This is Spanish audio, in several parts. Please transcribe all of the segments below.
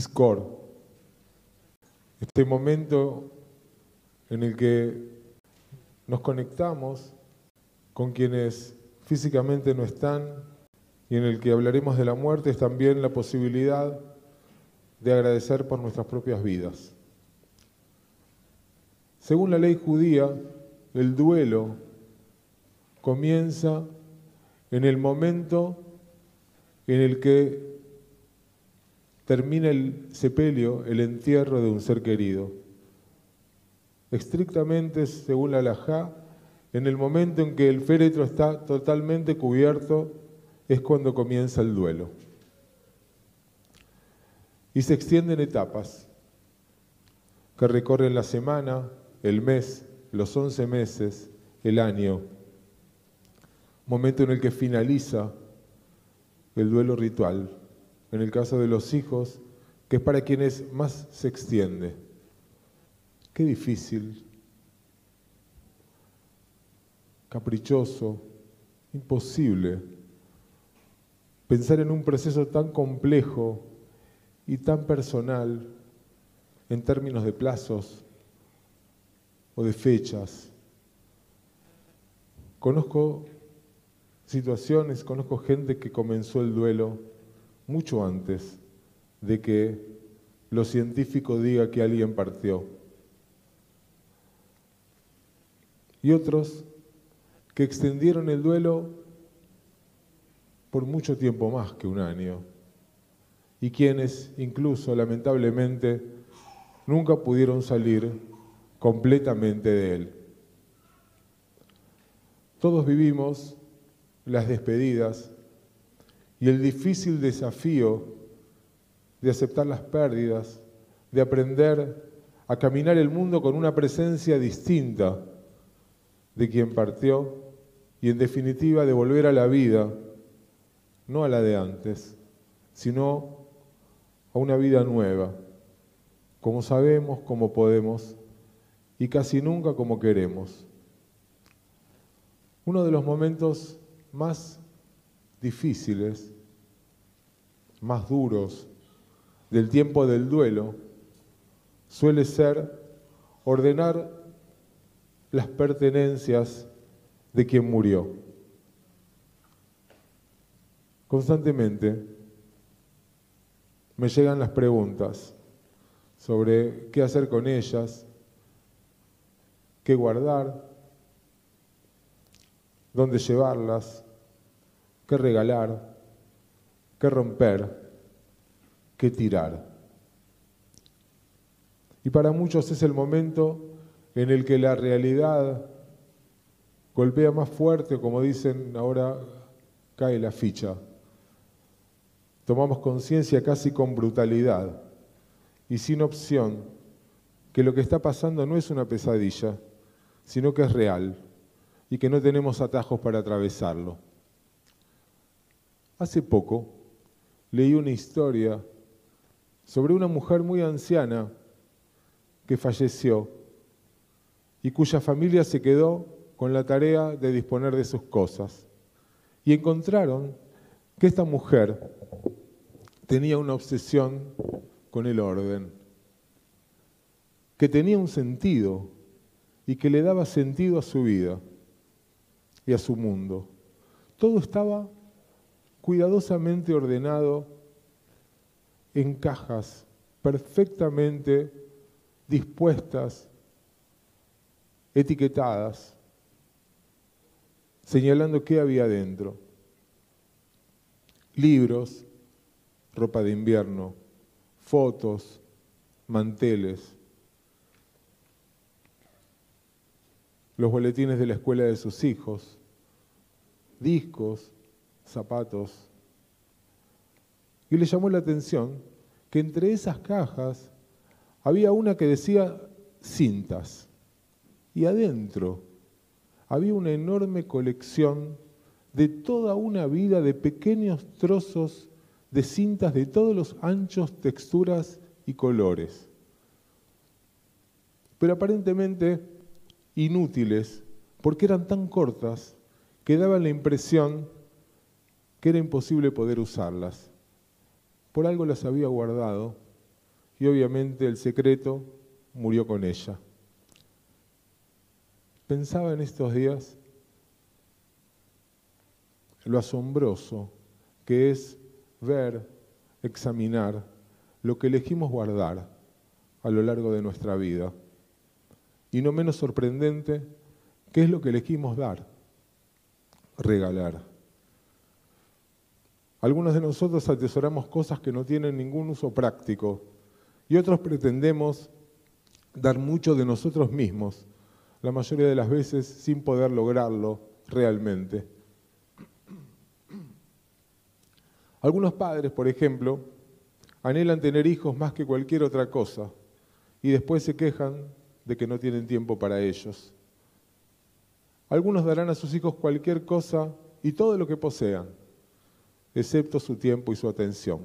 Iscor, este momento en el que nos conectamos con quienes físicamente no están y en el que hablaremos de la muerte es también la posibilidad de agradecer por nuestras propias vidas. Según la ley judía, el duelo comienza en el momento en el que termina el sepelio, el entierro de un ser querido. Estrictamente, según la Lajá, en el momento en que el féretro está totalmente cubierto, es cuando comienza el duelo. Y se extienden etapas que recorren la semana, el mes, los once meses, el año, momento en el que finaliza el duelo ritual, en el caso de los hijos, que es para quienes más se extiende. Qué difícil, caprichoso, imposible pensar en un proceso tan complejo y tan personal en términos de plazos o de fechas. Conozco situaciones, conozco gente que comenzó el duelo mucho antes de que lo científico diga que alguien partió. Y otros que extendieron el duelo por mucho tiempo más que un año. Y quienes incluso, lamentablemente, nunca pudieron salir completamente de él. Todos vivimos las despedidas y el difícil desafío de aceptar las pérdidas, de aprender a caminar el mundo con una presencia distinta de quien partió y en definitiva de volver a la vida, no a la de antes, sino a una vida nueva, como sabemos, como podemos y casi nunca como queremos. Uno de los momentos más difíciles, más duros del tiempo del duelo, suele ser ordenar las pertenencias de quien murió. Constantemente me llegan las preguntas sobre qué hacer con ellas, qué guardar, dónde llevarlas, qué regalar, qué romper, qué tirar. Y para muchos es el momento en el que la realidad golpea más fuerte, como dicen ahora, cae la ficha. Tomamos conciencia casi con brutalidad y sin opción que lo que está pasando no es una pesadilla, sino que es real y que no tenemos atajos para atravesarlo. Hace poco leí una historia sobre una mujer muy anciana que falleció y cuya familia se quedó con la tarea de disponer de sus cosas. Y encontraron que esta mujer tenía una obsesión con el orden, que tenía un sentido y que le daba sentido a su vida y a su mundo. Todo estaba cuidadosamente ordenado en cajas perfectamente dispuestas, etiquetadas, señalando qué había dentro. Libros, ropa de invierno, fotos, manteles, los boletines de la escuela de sus hijos, discos, zapatos. Y le llamó la atención que entre esas cajas había una que decía cintas y adentro había una enorme colección de toda una vida de pequeños trozos de cintas de todos los anchos, texturas y colores. Pero aparentemente inútiles porque eran tan cortas que daban la impresión que era imposible poder usarlas. Por algo las había guardado y obviamente el secreto murió con ella. Pensaba en estos días lo asombroso que es ver, examinar lo que elegimos guardar a lo largo de nuestra vida. Y no menos sorprendente, ¿qué es lo que elegimos dar? Regalar. Algunos de nosotros atesoramos cosas que no tienen ningún uso práctico y otros pretendemos dar mucho de nosotros mismos, la mayoría de las veces sin poder lograrlo realmente. Algunos padres, por ejemplo, anhelan tener hijos más que cualquier otra cosa y después se quejan de que no tienen tiempo para ellos. Algunos darán a sus hijos cualquier cosa y todo lo que posean, excepto su tiempo y su atención.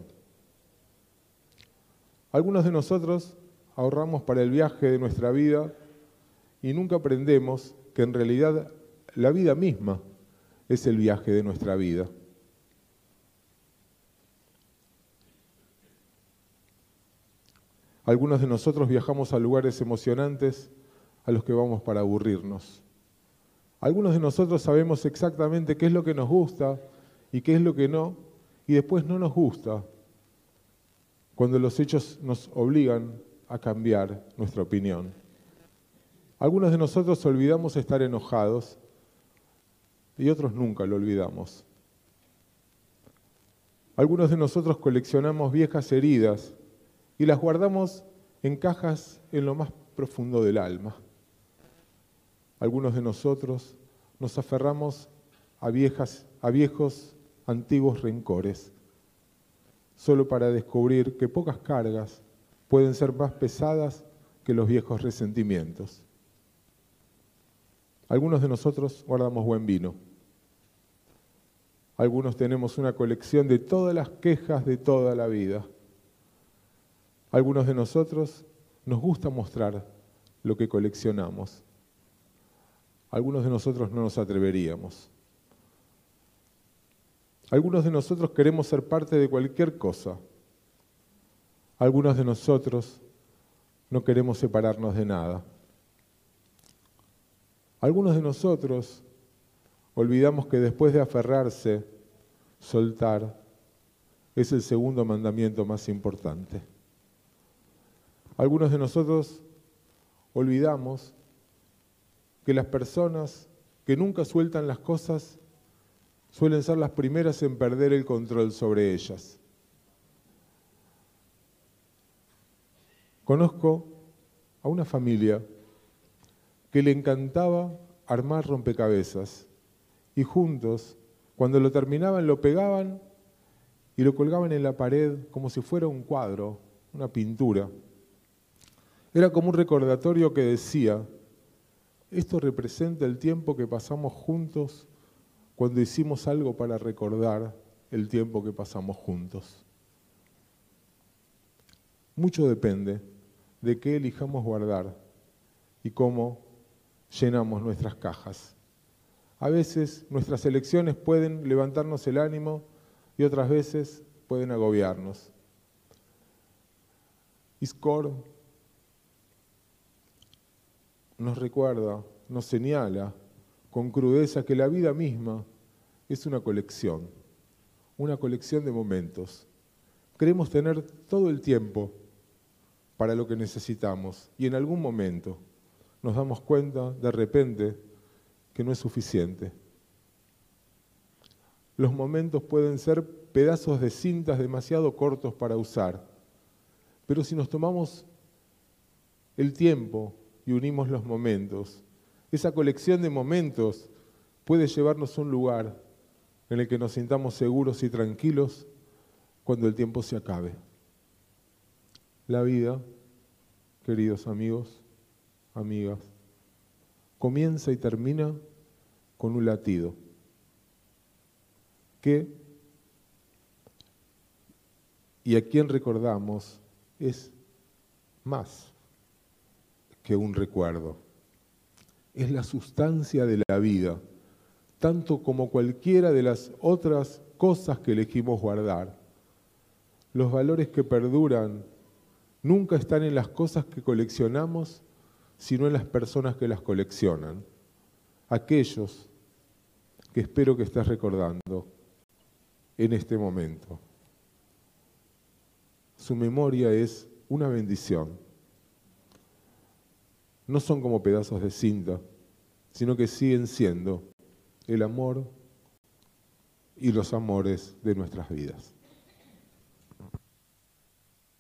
Algunos de nosotros ahorramos para el viaje de nuestra vida y nunca aprendemos que en realidad la vida misma es el viaje de nuestra vida. Algunos de nosotros viajamos a lugares emocionantes a los que vamos para aburrirnos. Algunos de nosotros sabemos exactamente qué es lo que nos gusta y qué es lo que no, y después no nos gusta cuando los hechos nos obligan a cambiar nuestra opinión. Algunos de nosotros olvidamos estar enojados y otros nunca lo olvidamos. Algunos de nosotros coleccionamos viejas heridas y las guardamos en cajas en lo más profundo del alma. Algunos de nosotros nos aferramos a, viejas, a viejos, antiguos rencores, solo para descubrir que pocas cargas pueden ser más pesadas que los viejos resentimientos. Algunos de nosotros guardamos buen vino. Algunos tenemos una colección de todas las quejas de toda la vida. Algunos de nosotros nos gusta mostrar lo que coleccionamos. Algunos de nosotros no nos atreveríamos. Algunos de nosotros queremos ser parte de cualquier cosa. Algunos de nosotros no queremos separarnos de nada. Algunos de nosotros olvidamos que después de aferrarse, soltar es el segundo mandamiento más importante. Algunos de nosotros olvidamos que las personas que nunca sueltan las cosas suelen ser las primeras en perder el control sobre ellas. Conozco a una familia que le encantaba armar rompecabezas y juntos, cuando lo terminaban, lo pegaban y lo colgaban en la pared como si fuera un cuadro, una pintura. Era como un recordatorio que decía, esto representa el tiempo que pasamos juntos cuando hicimos algo para recordar el tiempo que pasamos juntos. Mucho depende de qué elijamos guardar y cómo llenamos nuestras cajas. A veces nuestras elecciones pueden levantarnos el ánimo y otras veces pueden agobiarnos. Iscor nos recuerda, nos señala con crudeza que la vida misma es una colección, una colección de momentos. Queremos tener todo el tiempo para lo que necesitamos y en algún momento nos damos cuenta de repente que no es suficiente. Los momentos pueden ser pedazos de cintas demasiado cortos para usar, pero si nos tomamos el tiempo y unimos los momentos. Esa colección de momentos puede llevarnos a un lugar en el que nos sintamos seguros y tranquilos cuando el tiempo se acabe. La vida, queridos amigos, amigas, comienza y termina con un latido que, y a quien recordamos, es más que un recuerdo. Es la sustancia de la vida, tanto como cualquiera de las otras cosas que elegimos guardar. Los valores que perduran nunca están en las cosas que coleccionamos, sino en las personas que las coleccionan. Aquellos que espero que estés recordando en este momento. Su memoria es una bendición. No son como pedazos de cinta, sino que siguen siendo el amor y los amores de nuestras vidas.